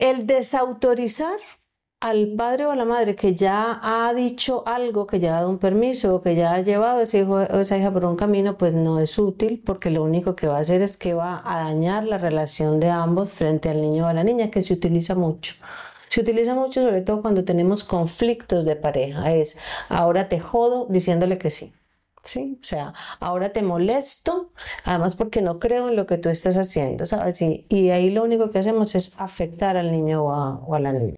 El desautorizar al padre o a la madre que ya ha dicho algo, que ya ha dado un permiso o que ya ha llevado a ese hijo o esa hija por un camino, pues no es útil porque lo único que va a hacer es que va a dañar la relación de ambos frente al niño o a la niña, que se utiliza mucho. Se utiliza mucho sobre todo cuando tenemos conflictos de pareja. Es ahora te jodo diciéndole que sí. Sí, o sea, ahora te molesto, además porque no creo en lo que tú estás haciendo, ¿sabes? Y, y ahí lo único que hacemos es afectar al niño o a, o a la niña.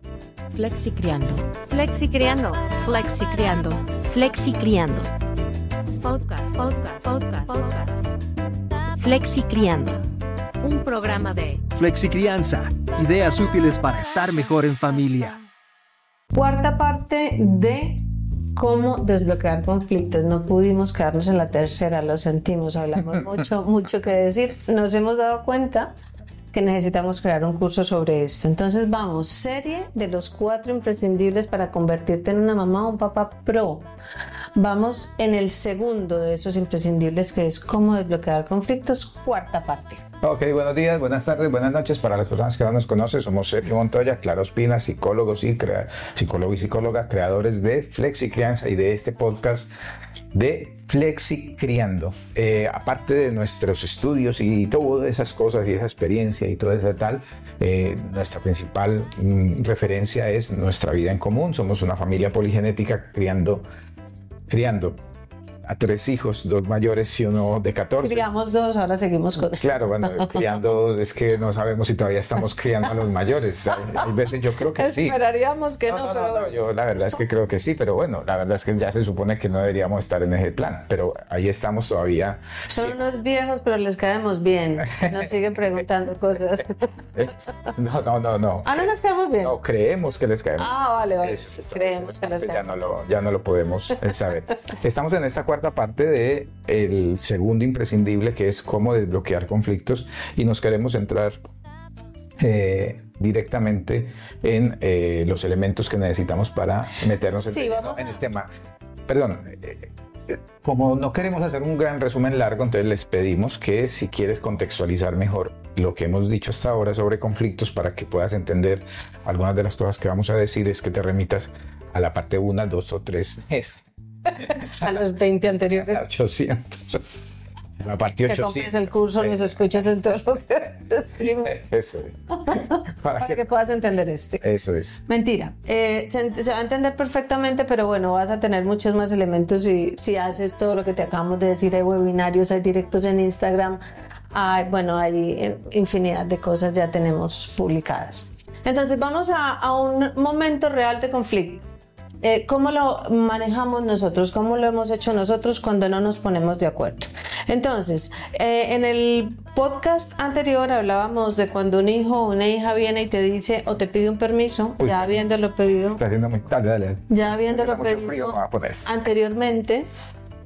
Flexi criando. Flexi criando. Flexi criando. Flexi criando. Podcast. Podcast. Podcast. Podcast. Flexi criando. Un programa de Flexi Crianza. Ideas útiles para estar mejor en familia. Cuarta parte de cómo desbloquear conflictos. No pudimos quedarnos en la tercera, lo sentimos, hablamos mucho, mucho que decir. Nos hemos dado cuenta que necesitamos crear un curso sobre esto. Entonces vamos, serie de los cuatro imprescindibles para convertirte en una mamá o un papá pro. Vamos en el segundo de esos imprescindibles que es cómo desbloquear conflictos, cuarta parte. Ok, buenos días, buenas tardes, buenas noches para las personas que no nos conocen. Somos Sergio Montoya, Claro Espina, psicólogos y crea y psicóloga, creadores de Flexi Crianza y de este podcast de Flexi Criando. Eh, aparte de nuestros estudios y todas esas cosas y esa experiencia y todo eso tal, eh, nuestra principal mm, referencia es nuestra vida en común. Somos una familia poligenética criando, criando a tres hijos, dos mayores y uno de 14. Criamos dos, ahora seguimos con... Claro, bueno, criando es que no sabemos si todavía estamos criando a los mayores. Hay, veces yo creo que sí. Esperaríamos que no, No, no, pero... no, yo la verdad es que creo que sí, pero bueno, la verdad es que ya se supone que no deberíamos estar en ese plan, pero ahí estamos todavía. Son unos viejos, pero les caemos bien. Nos siguen preguntando cosas. No, no, no, no. Ah, no nos caemos bien. No, creemos que les caemos. Ah, vale, vale. Eso, Creemos que les ya caemos. no lo ya no lo podemos eh, saber. Estamos en esta cuarta parte de el segundo imprescindible que es cómo desbloquear conflictos y nos queremos centrar eh, directamente en eh, los elementos que necesitamos para meternos en, Sí, en a- el tema. Perdón. eh, eh, como no queremos hacer un gran resumen largo, entonces les pedimos que si quieres contextualizar mejor lo que hemos dicho hasta ahora sobre conflictos para que puedas entender algunas de las cosas que vamos a decir, es que te remitas a la parte 1, 2 o 3, es A los 20 anteriores. 800. La parte Que 800. compres el curso, nos escuches en todo lo que decimos, Eso es. Para para que- que puedas entender este. Eso es. Mentira, eh, se, se va a entender perfectamente, pero bueno, vas a tener muchos más elementos si, si haces todo lo que te acabamos de decir. Hay webinarios, hay directos en Instagram, hay, bueno, hay eh, infinidad de cosas ya tenemos publicadas. Entonces vamos a, a un momento real de conflicto. Eh, ¿Cómo lo manejamos nosotros? ¿Cómo lo hemos hecho nosotros cuando no nos ponemos de acuerdo? Entonces, eh, en el podcast anterior hablábamos de cuando un hijo o una hija viene y te dice o te pide un permiso, Uy, ya habiéndolo pedido, Está haciendo muy tarde, dale. dale. ya habiéndolo frío, pedido esto. anteriormente,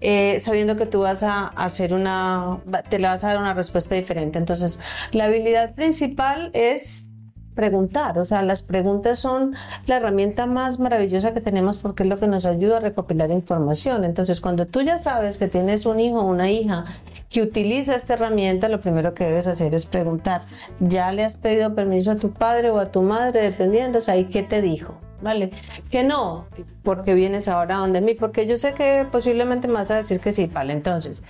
eh, sabiendo que tú vas a hacer una, te le vas a dar una respuesta diferente. Entonces, la habilidad principal es preguntar, o sea, las preguntas son la herramienta más maravillosa que tenemos porque es lo que nos ayuda a recopilar información. Entonces, cuando tú ya sabes que tienes un hijo o una hija que utiliza esta herramienta, lo primero que debes hacer es preguntar, ¿ya le has pedido permiso a tu padre o a tu madre, dependiendo, o sea, ¿y qué te dijo? ¿Vale? Que no, porque vienes ahora donde mí, porque yo sé que posiblemente me vas a decir que sí, vale, entonces,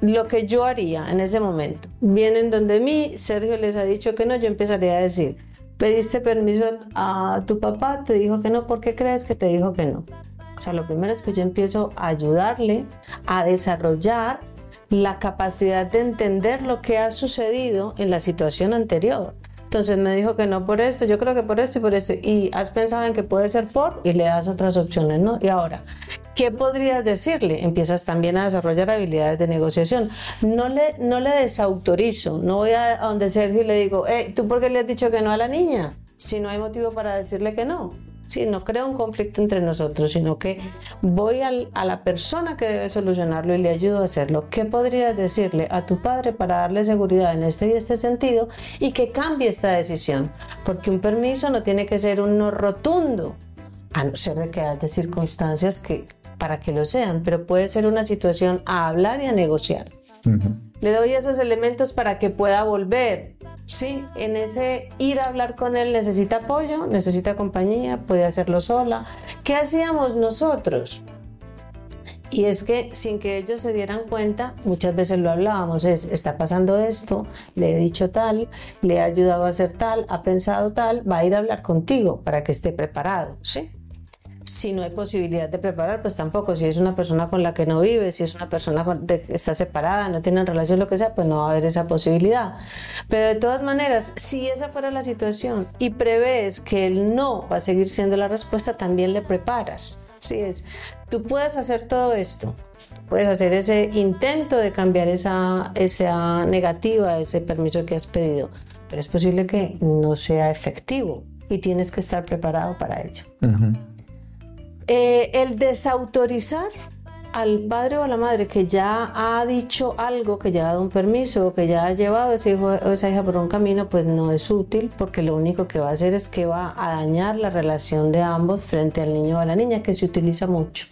lo que yo haría en ese momento, vienen donde mí, Sergio les ha dicho que no, yo empezaría a decir, pediste permiso a tu papá, te dijo que no, ¿por qué crees que te dijo que no? O sea, lo primero es que yo empiezo a ayudarle a desarrollar la capacidad de entender lo que ha sucedido en la situación anterior. Entonces me dijo que no por esto, yo creo que por esto y por esto. Y has pensado en que puede ser por y le das otras opciones, ¿no? Y ahora, ¿qué podrías decirle? Empiezas también a desarrollar habilidades de negociación. No le, no le desautorizo, no voy a, donde Sergio y le digo, hey, ¿tú por qué le has dicho que no a la niña? Si no hay motivo para decirle que no. Sí, no creo un conflicto entre nosotros, sino que voy a la persona que debe solucionarlo y le ayudo a hacerlo. ¿Qué podrías decirle a tu padre para darle seguridad en este y este sentido y que cambie esta decisión? Porque un permiso no tiene que ser un no rotundo, a no ser de que haya circunstancias que para que lo sean, pero puede ser una situación a hablar y a negociar. Le doy esos elementos para que pueda volver Sí, en ese ir a hablar con él necesita apoyo, necesita compañía, puede hacerlo sola. ¿Qué hacíamos nosotros? Y es que sin que ellos se dieran cuenta, muchas veces lo hablábamos, es, está pasando esto, le he dicho tal, le he ayudado a hacer tal, ha pensado tal, va a ir a hablar contigo para que esté preparado, ¿sí? Si no hay posibilidad de preparar, pues tampoco. Si es una persona con la que no vive, si es una persona que está separada, no tienen relación, lo que sea, pues no va a haber esa posibilidad. Pero de todas maneras, si esa fuera la situación y prevés que el no va a seguir siendo la respuesta, también le preparas. Sí, es, tú puedes hacer todo esto, puedes hacer ese intento de cambiar esa, esa negativa, ese permiso que has pedido, pero es posible que no sea efectivo y tienes que estar preparado para ello. Eh, el desautorizar al padre o a la madre que ya ha dicho algo, que ya ha dado un permiso, que ya ha llevado a ese hijo o esa hija por un camino, pues no es útil porque lo único que va a hacer es que va a dañar la relación de ambos frente al niño o a la niña, que se utiliza mucho.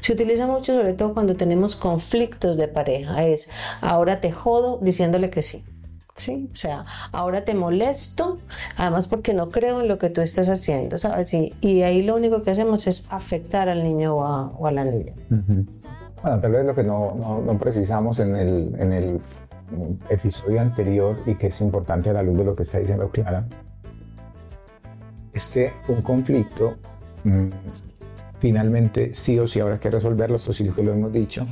Se utiliza mucho sobre todo cuando tenemos conflictos de pareja. Es ahora te jodo diciéndole que sí. Sí, o sea, ahora te molesto, además porque no creo en lo que tú estás haciendo, ¿sabes? Y, y ahí lo único que hacemos es afectar al niño o a, o a la niña. Bueno, tal vez lo que no, no- no precisamos en el, en el episodio anterior y que es importante a la luz de lo que está diciendo Clara, es que un conflicto mm, finalmente sí o sí habrá que resolverlo, esto sí que lo hemos dicho,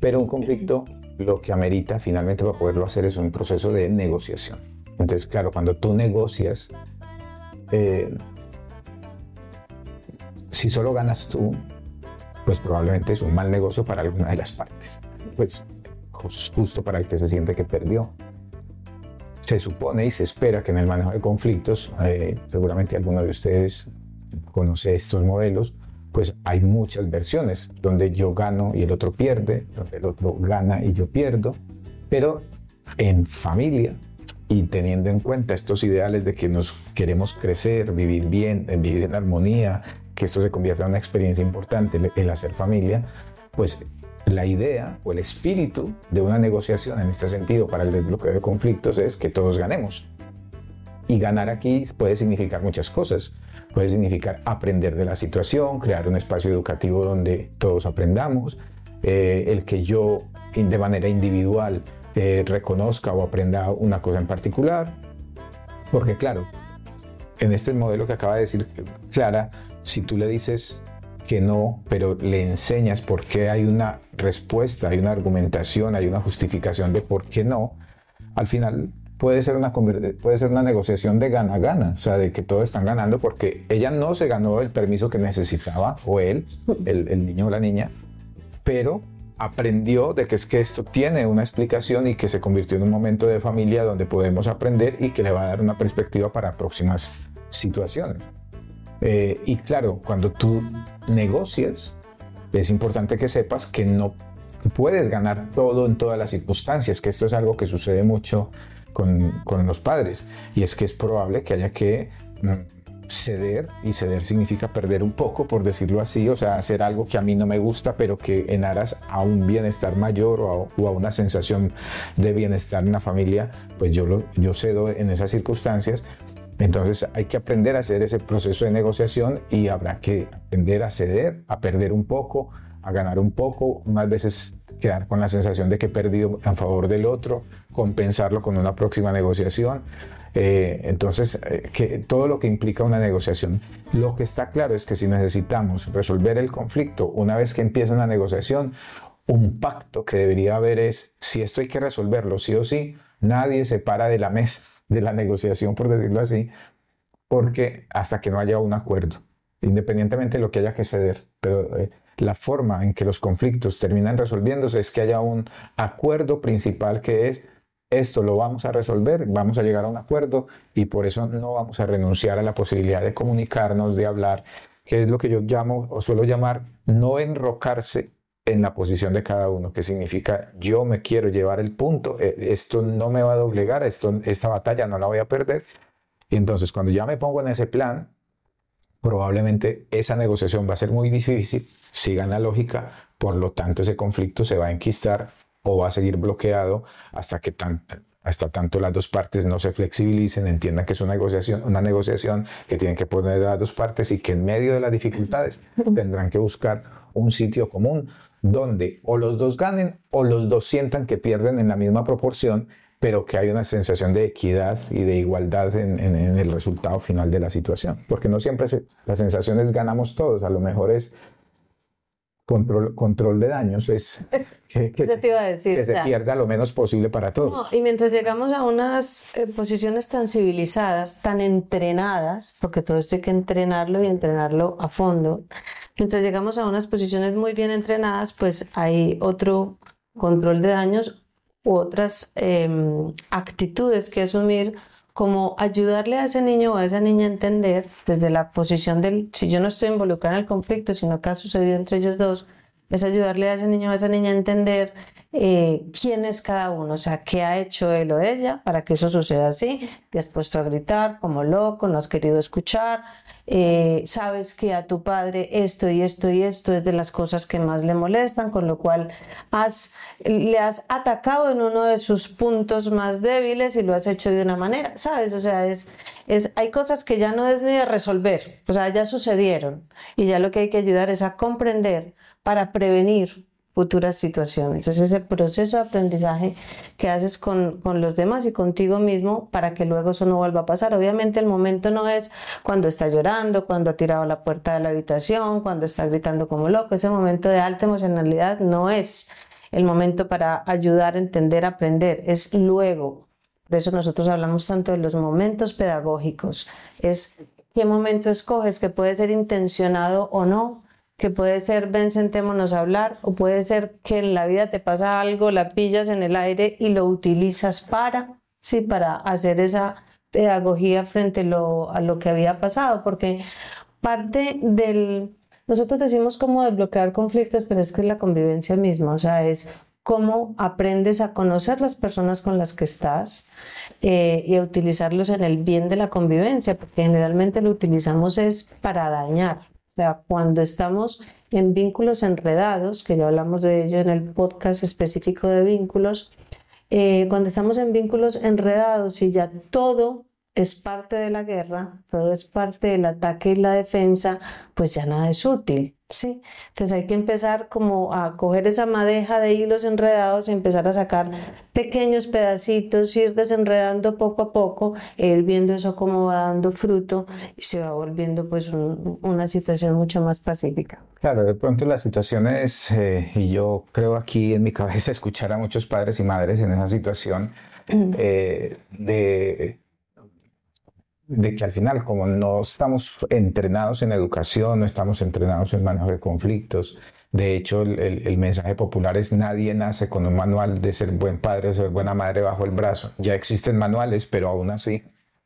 pero un conflicto lo que amerita finalmente para poderlo hacer es un proceso de negociación. Entonces, claro, cuando tú negocias, eh, si solo ganas tú, pues probablemente es un mal negocio para alguna de las partes. Pues jus- justo para el que se siente que perdió. Se supone y se espera que en el manejo de conflictos, eh, seguramente alguno de ustedes conoce estos modelos, pues hay muchas versiones donde yo gano y el otro pierde, donde el otro gana y yo pierdo, pero en familia y teniendo en cuenta estos ideales de que nos queremos crecer, vivir bien, eh, vivir en armonía, que esto se convierta en una experiencia importante, el- el hacer familia, pues la idea o el espíritu de una negociación en este sentido para el desbloqueo de conflictos es que todos ganemos. Y ganar aquí puede significar muchas cosas. Puede significar aprender de la situación, crear un espacio educativo donde todos aprendamos, eh, el que yo de manera individual eh, reconozca o aprenda una cosa en particular. Porque claro, en este modelo que acaba de decir Clara, si tú le dices que no, pero le enseñas por qué hay una respuesta, hay una argumentación, hay una justificación de por qué no, al final puede ser una, puede ser una negociación de gana-gana, o sea, de que todos están ganando porque ella no se ganó el permiso que necesitaba, o él, el, el niño o la niña, pero aprendió de que es que esto tiene una explicación y que se convirtió en un momento de familia donde podemos aprender y que le va a dar una perspectiva para próximas situaciones. Eh, y claro, cuando tú negocias, es importante que sepas que no puedes ganar todo en todas las circunstancias, que esto es algo que sucede mucho con, los padres. Y es que es probable que haya que mm, ceder, y ceder significa perder un poco, por decirlo así, o sea, hacer algo que a mí no me gusta, pero que en aras a un bienestar mayor o a, o a una sensación de bienestar en la familia, pues yo, lo, yo cedo en esas circunstancias. Entonces hay que aprender a hacer ese proceso de negociación y habrá que aprender a ceder, a perder un poco, a ganar un poco, unas veces quedar con la sensación de que he perdido en favor del otro, compensarlo con una próxima negociación. Eh, entonces, eh, que todo lo que implica una negociación. Lo que está claro es que si necesitamos resolver el conflicto una vez que empieza una negociación, un pacto que debería haber es, si esto hay que resolverlo sí o sí, nadie se para de la mesa de la negociación, por decirlo así, porque hasta que no haya un acuerdo, independientemente de lo que haya que ceder, pero eh, la forma en que los conflictos terminan resolviéndose es que haya un acuerdo principal que es esto lo vamos a resolver, vamos a llegar a un acuerdo y por eso no vamos a renunciar a la posibilidad de comunicarnos, de hablar, que es lo que yo llamo o suelo llamar no enrocarse en la posición de cada uno, que significa yo me quiero llevar el punto, eh, esto no me va a doblegar, esto, esta batalla no la voy a perder. Y entonces cuando ya me pongo en ese plan, probablemente esa negociación va a ser muy difícil, sigan la lógica, por lo tanto ese conflicto se va a enquistar o va a seguir bloqueado hasta que hasta tanto las dos partes no se flexibilicen, entiendan que es una negociación, una negociación que tienen que poner las dos partes y que en medio de las dificultades tendrán que buscar un sitio común donde o los dos ganen o los dos sientan que pierden en la misma proporción, pero que hay una sensación de equidad y de igualdad en, en- en el resultado final de la situación. Porque no siempre se- la sensación es ganamos todos, a lo mejor es control, control de daños, es que, que te iba a decir, que se pierda lo menos posible para todos. No, y mientras llegamos a unas eh, posiciones tan civilizadas, tan entrenadas, porque todo esto hay que entrenarlo y entrenarlo a fondo, mientras llegamos a unas posiciones muy bien entrenadas, pues hay otro control de daños u otras em, actitudes que asumir como ayudarle a ese niño o a esa niña a entender desde la posición del, si yo no estoy involucrada en el conflicto, sino que ha sucedido entre ellos dos, es ayudarle a ese niño o a esa niña a entender eh, quién es cada uno, o sea, qué ha hecho él o ella para que eso suceda así. Te has puesto a gritar como loco, no has querido escuchar, eh, sabes que a tu padre esto y esto y esto es de las cosas que más le molestan, con lo cual le has atacado en uno de sus puntos más débiles y lo has hecho de una manera, ¿sabes? O sea, es, es, hay cosas que ya no es ni de resolver, o sea, ya sucedieron y ya lo que hay que ayudar es a comprender para prevenir futuras situaciones. Es ese proceso de aprendizaje que haces con, con los demás y contigo mismo para que luego eso no vuelva a pasar. Obviamente el momento no es cuando está llorando, cuando ha tirado la puerta de la habitación, cuando está gritando como loco. Ese momento de alta emocionalidad no es el momento para ayudar entender, aprender. Es luego. Por eso nosotros hablamos tanto de los momentos pedagógicos. Es qué momento escoges, que puede ser intencionado o no, que puede ser ven, sentémonos a hablar, o puede ser que en la vida te pasa algo, la pillas en el aire y lo utilizas para, sí, para hacer esa pedagogía frente a lo, a lo que había pasado, porque parte del, nosotros decimos cómo desbloquear conflictos, pero es que es la convivencia misma, o sea, es cómo aprendes a conocer las personas con las que estás eh, y a utilizarlos en el bien de la convivencia, porque generalmente lo utilizamos es para dañar. O sea, cuando estamos en vínculos enredados, que ya hablamos de ello en el podcast específico de vínculos, eh, cuando estamos en vínculos enredados y ya todo es parte de la guerra, todo es parte del ataque y la defensa, pues ya nada es útil, ¿sí? Entonces hay que empezar como a coger esa madeja de hilos enredados y empezar a sacar pequeños pedacitos, ir desenredando poco a poco, e ir viendo eso cómo va dando fruto y se va volviendo pues un- una situación mucho más pacífica. Claro, de pronto las situaciones, eh, y yo creo aquí en mi cabeza escuchar a muchos padres y madres en esa situación, eh, de, de que al final, como no estamos entrenados en educación, no estamos entrenados en manejo de conflictos, de hecho el, el- el mensaje popular es nadie nace con un manual de ser buen padre o ser buena madre bajo el brazo. Ya existen manuales, pero aún así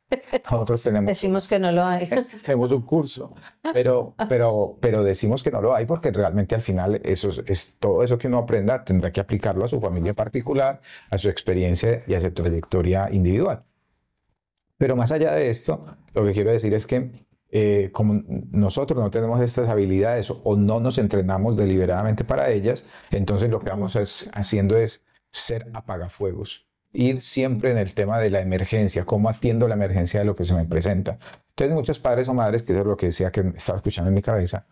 nosotros tenemos Decimos que no lo hay. tenemos un curso, pero, pero, pero decimos que no lo hay porque realmente al final eso es, es todo eso que uno aprenda tendrá que aplicarlo a su familia particular, a su experiencia y a su trayectoria individual. Pero más allá de esto, lo que quiero decir es que eh, como nosotros no tenemos estas habilidades o no nos entrenamos deliberadamente para ellas, entonces lo que vamos haciendo es ser apagafuegos, ir siempre en el tema de la emergencia, cómo atiendo la emergencia de lo que se me presenta. Entonces muchos padres o madres, que eso es lo que decía que estaba escuchando en mi cabeza,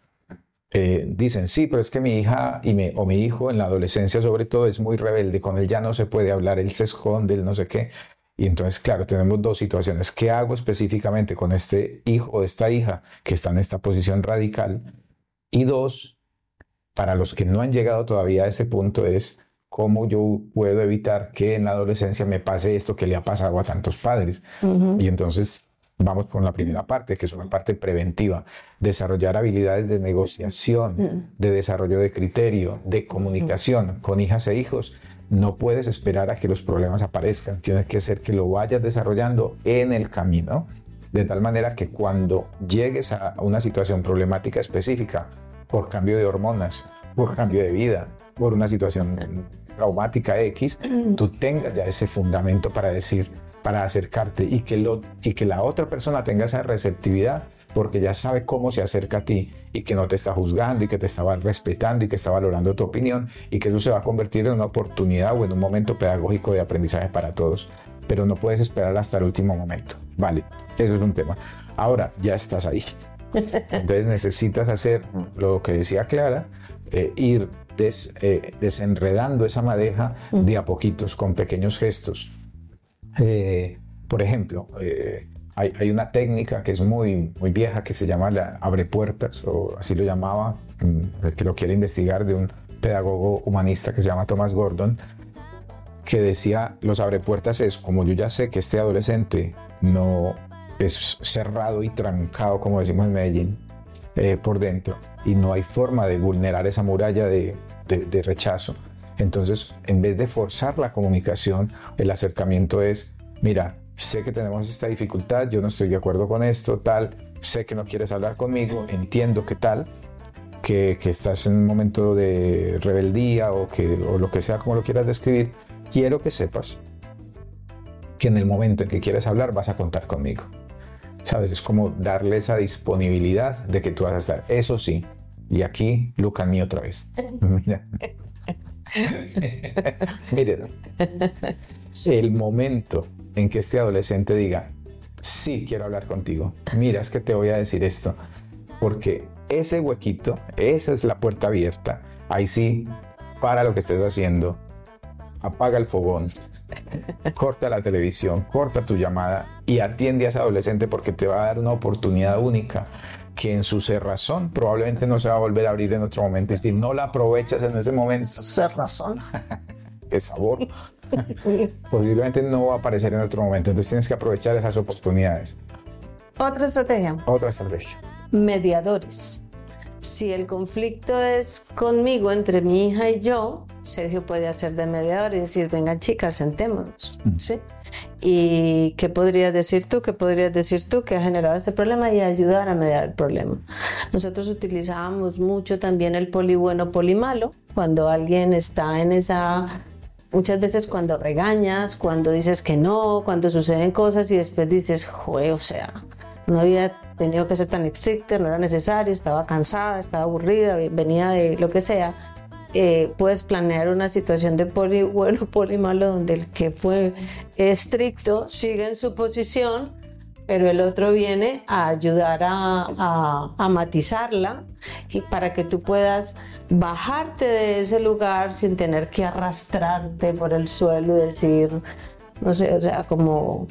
eh, dicen, sí, pero es que mi hija y mi, o mi hijo en la adolescencia sobre todo es muy rebelde, con él ya no se puede hablar, él se esconde, él no sé qué. Y entonces, claro, tenemos dos situaciones. ¿Qué hago específicamente con este hijo o esta hija que está en esta posición radical? Y dos, para los que no han llegado todavía a ese punto es cómo yo puedo evitar que en la adolescencia me pase esto que le ha pasado a tantos padres. Y entonces vamos con la primera parte, que es una parte preventiva, desarrollar habilidades de negociación, de desarrollo de criterio, de comunicación con hijas e hijos. No puedes esperar a que los problemas aparezcan, tienes que ser que lo vayas desarrollando en el camino, de tal manera que cuando llegues a una situación problemática específica, por cambio de hormonas, por cambio de vida, por una situación traumática X, tú tengas ya ese fundamento para decir, para acercarte y que, lo, y que la otra persona tenga esa receptividad porque ya sabe cómo se acerca a ti y que no te está juzgando y que te está respetando y que está valorando tu opinión y que eso se va a convertir en una oportunidad o en un momento pedagógico de aprendizaje para todos. pero no puedes esperar hasta el último momento. Vale, eso es un tema. Ahora, ya estás ahí. Entonces necesitas hacer lo que decía Clara, eh, ir eh, desenredando esa madeja de a poquitos, con pequeños gestos. Eh, por ejemplo, eh, hay, hay una técnica que es muy, muy vieja que se llama la abre puertas, o así lo llamaba, mm, el que lo quiere investigar, de un pedagogo humanista que se llama Thomas Gordon, que decía, los abre puertas es, como yo ya sé que este adolescente no es cerrado y trancado, como decimos en Medellín, eh, por dentro, y no hay forma de vulnerar esa muralla de, de- de rechazo. Entonces, en vez de forzar la comunicación, el acercamiento es, mira, sé que tenemos esta dificultad, yo no estoy de acuerdo con esto, tal, sé que no quieres hablar conmigo, entiendo que tal, que, que estás en un momento de rebeldía o, que, o lo que sea como lo quieras describir, quiero que sepas que en el momento en que quieres hablar vas a contar conmigo. ¿Sabes? Es como darle esa disponibilidad de que tú vas a estar. Eso sí, y aquí Luca mí otra vez. Mira. Miren, el momento en que este adolescente diga, sí quiero hablar contigo, mira, es que te voy a decir esto, porque ese huequito, esa es la puerta abierta, ahí sí, para lo que estés haciendo, apaga el fogón, corta la televisión, corta tu llamada y atiende a ese adolescente porque te va a dar una oportunidad única que en su cerrazón probablemente no se va a volver a abrir en otro momento. Y si no la aprovechas en ese momento, razón. qué sabor, posiblemente no va a aparecer en otro momento. Entonces tienes que aprovechar esas oportunidades. Otra estrategia, Otra estrategia. mediadores. Si el conflicto es conmigo, entre mi hija y yo, Sergio puede hacer de mediador y decir, vengan chicas, sentémonos. ¿sí? ¿Y qué podrías decir tú? ¿Qué podrías decir tú que ha generado este problema? Y ayudar a mediar el problema. Nosotros utilizábamos mucho también el poli bueno, poli malo, cuando alguien está en esa Muchas veces cuando regañas, cuando dices que no, cuando suceden cosas y después dices, joder, o sea, no había tenido que ser tan estricta, no era necesario, estaba cansada, estaba aburrida, venía de lo que sea. eh, puedes planear una situación de poli bueno, poli malo, donde el que fue estricto sigue en su posición, pero el otro viene a ayudar a, a- a matizarla y para que tú puedas bajarte de ese lugar sin tener que arrastrarte por el suelo y decir, no sé, o sea, como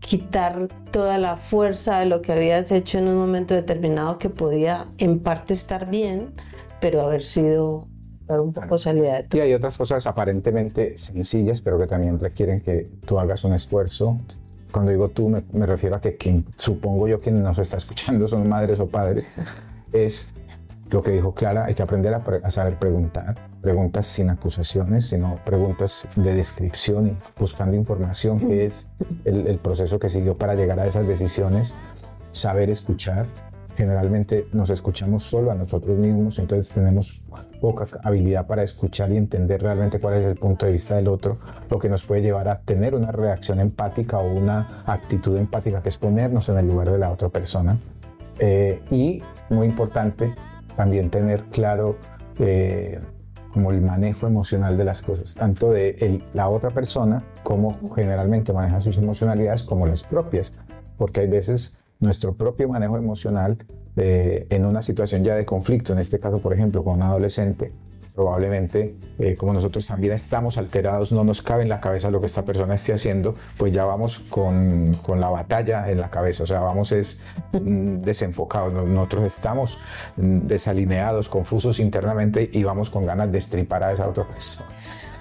quitar toda la fuerza de lo que habías hecho en un momento determinado que podía en parte estar bien, pero haber sido un poco salida de todo. Y hay otras cosas aparentemente sencillas, pero que también requieren que tú hagas un esfuerzo. Cuando digo tú, me, me refiero a que quien, supongo yo, quien nos está escuchando son madres o padres, es lo que dijo Clara, hay que aprender a, saber preguntar. Preguntas sin acusaciones, sino preguntas de descripción y buscando información, que es el proceso que siguió para llegar a esas decisiones. Saber escuchar. Generalmente nos escuchamos solo a nosotros mismos, entonces tenemos poca habilidad para escuchar y entender realmente cuál es el punto de vista del otro, lo que nos puede llevar a tener una reacción empática o una actitud empática, que es ponernos en el lugar de la otra persona. Eh, y, muy importante, también tener claro eh, como el manejo emocional de las cosas, tanto de el- la otra persona como generalmente maneja sus emocionalidades como las propias, porque hay veces nuestro propio manejo emocional eh, en una situación ya de conflicto, en este caso por ejemplo con un adolescente, probablemente eh, como nosotros también estamos alterados, no nos cabe en la cabeza lo que esta persona esté haciendo, pues ya vamos con, con la batalla en la cabeza, o sea, vamos es mm, desenfocados, No- nosotros estamos mm, desalineados, confusos internamente y vamos con ganas de estripar a esa otra persona.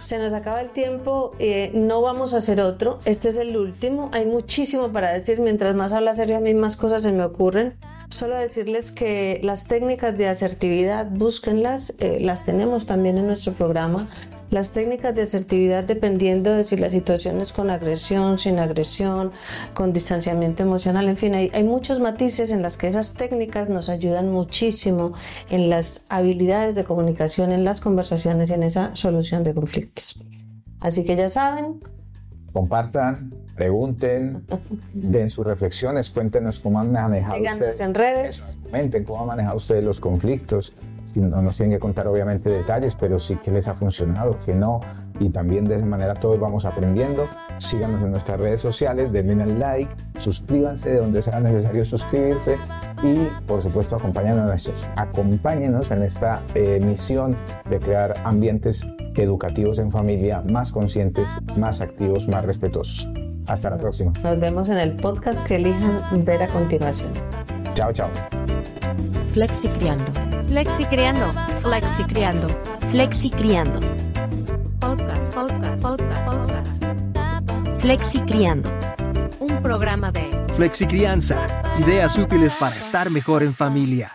Se nos acaba el tiempo, eh, no vamos a hacer otro. Este es el último. Hay muchísimo para decir. Mientras más habla Sergio, a mí más cosas se me ocurren. Solo decirles que las técnicas de asertividad, búsquenlas. eh, las tenemos también en nuestro programa. Las técnicas de asertividad, dependiendo de si la situación es con agresión, sin agresión, con distanciamiento emocional, en fin, hay, hay muchos matices en las que esas técnicas nos ayudan muchísimo en las habilidades de comunicación, en las conversaciones y en esa solución de conflictos. Así que ya saben, Compartan, pregunten, den sus reflexiones, cuéntenos cómo han manejado ustedes. en redes. Eso, comenten cómo han manejado ustedes los conflictos. No nos tienen que contar obviamente detalles, pero sí que les ha funcionado, que no, y también de esa manera todos vamos aprendiendo. Síganos en nuestras redes sociales, denle al like, suscríbanse de donde sea necesario suscribirse y por supuesto acompáñanos, acompáñenos en esta eh, misión de crear ambientes educativos en familia más conscientes, más activos, más respetuosos. Hasta la próxima. Nos vemos en el podcast que elijan ver a continuación. Chao, chao. Flexi Criando. Flexi Creando. Flexi Criando. Flexi Criando. Podcast, podcast, podcast, podcast. Flexi Criando. Un programa de Flexicrianza. Ideas útiles para estar mejor en familia.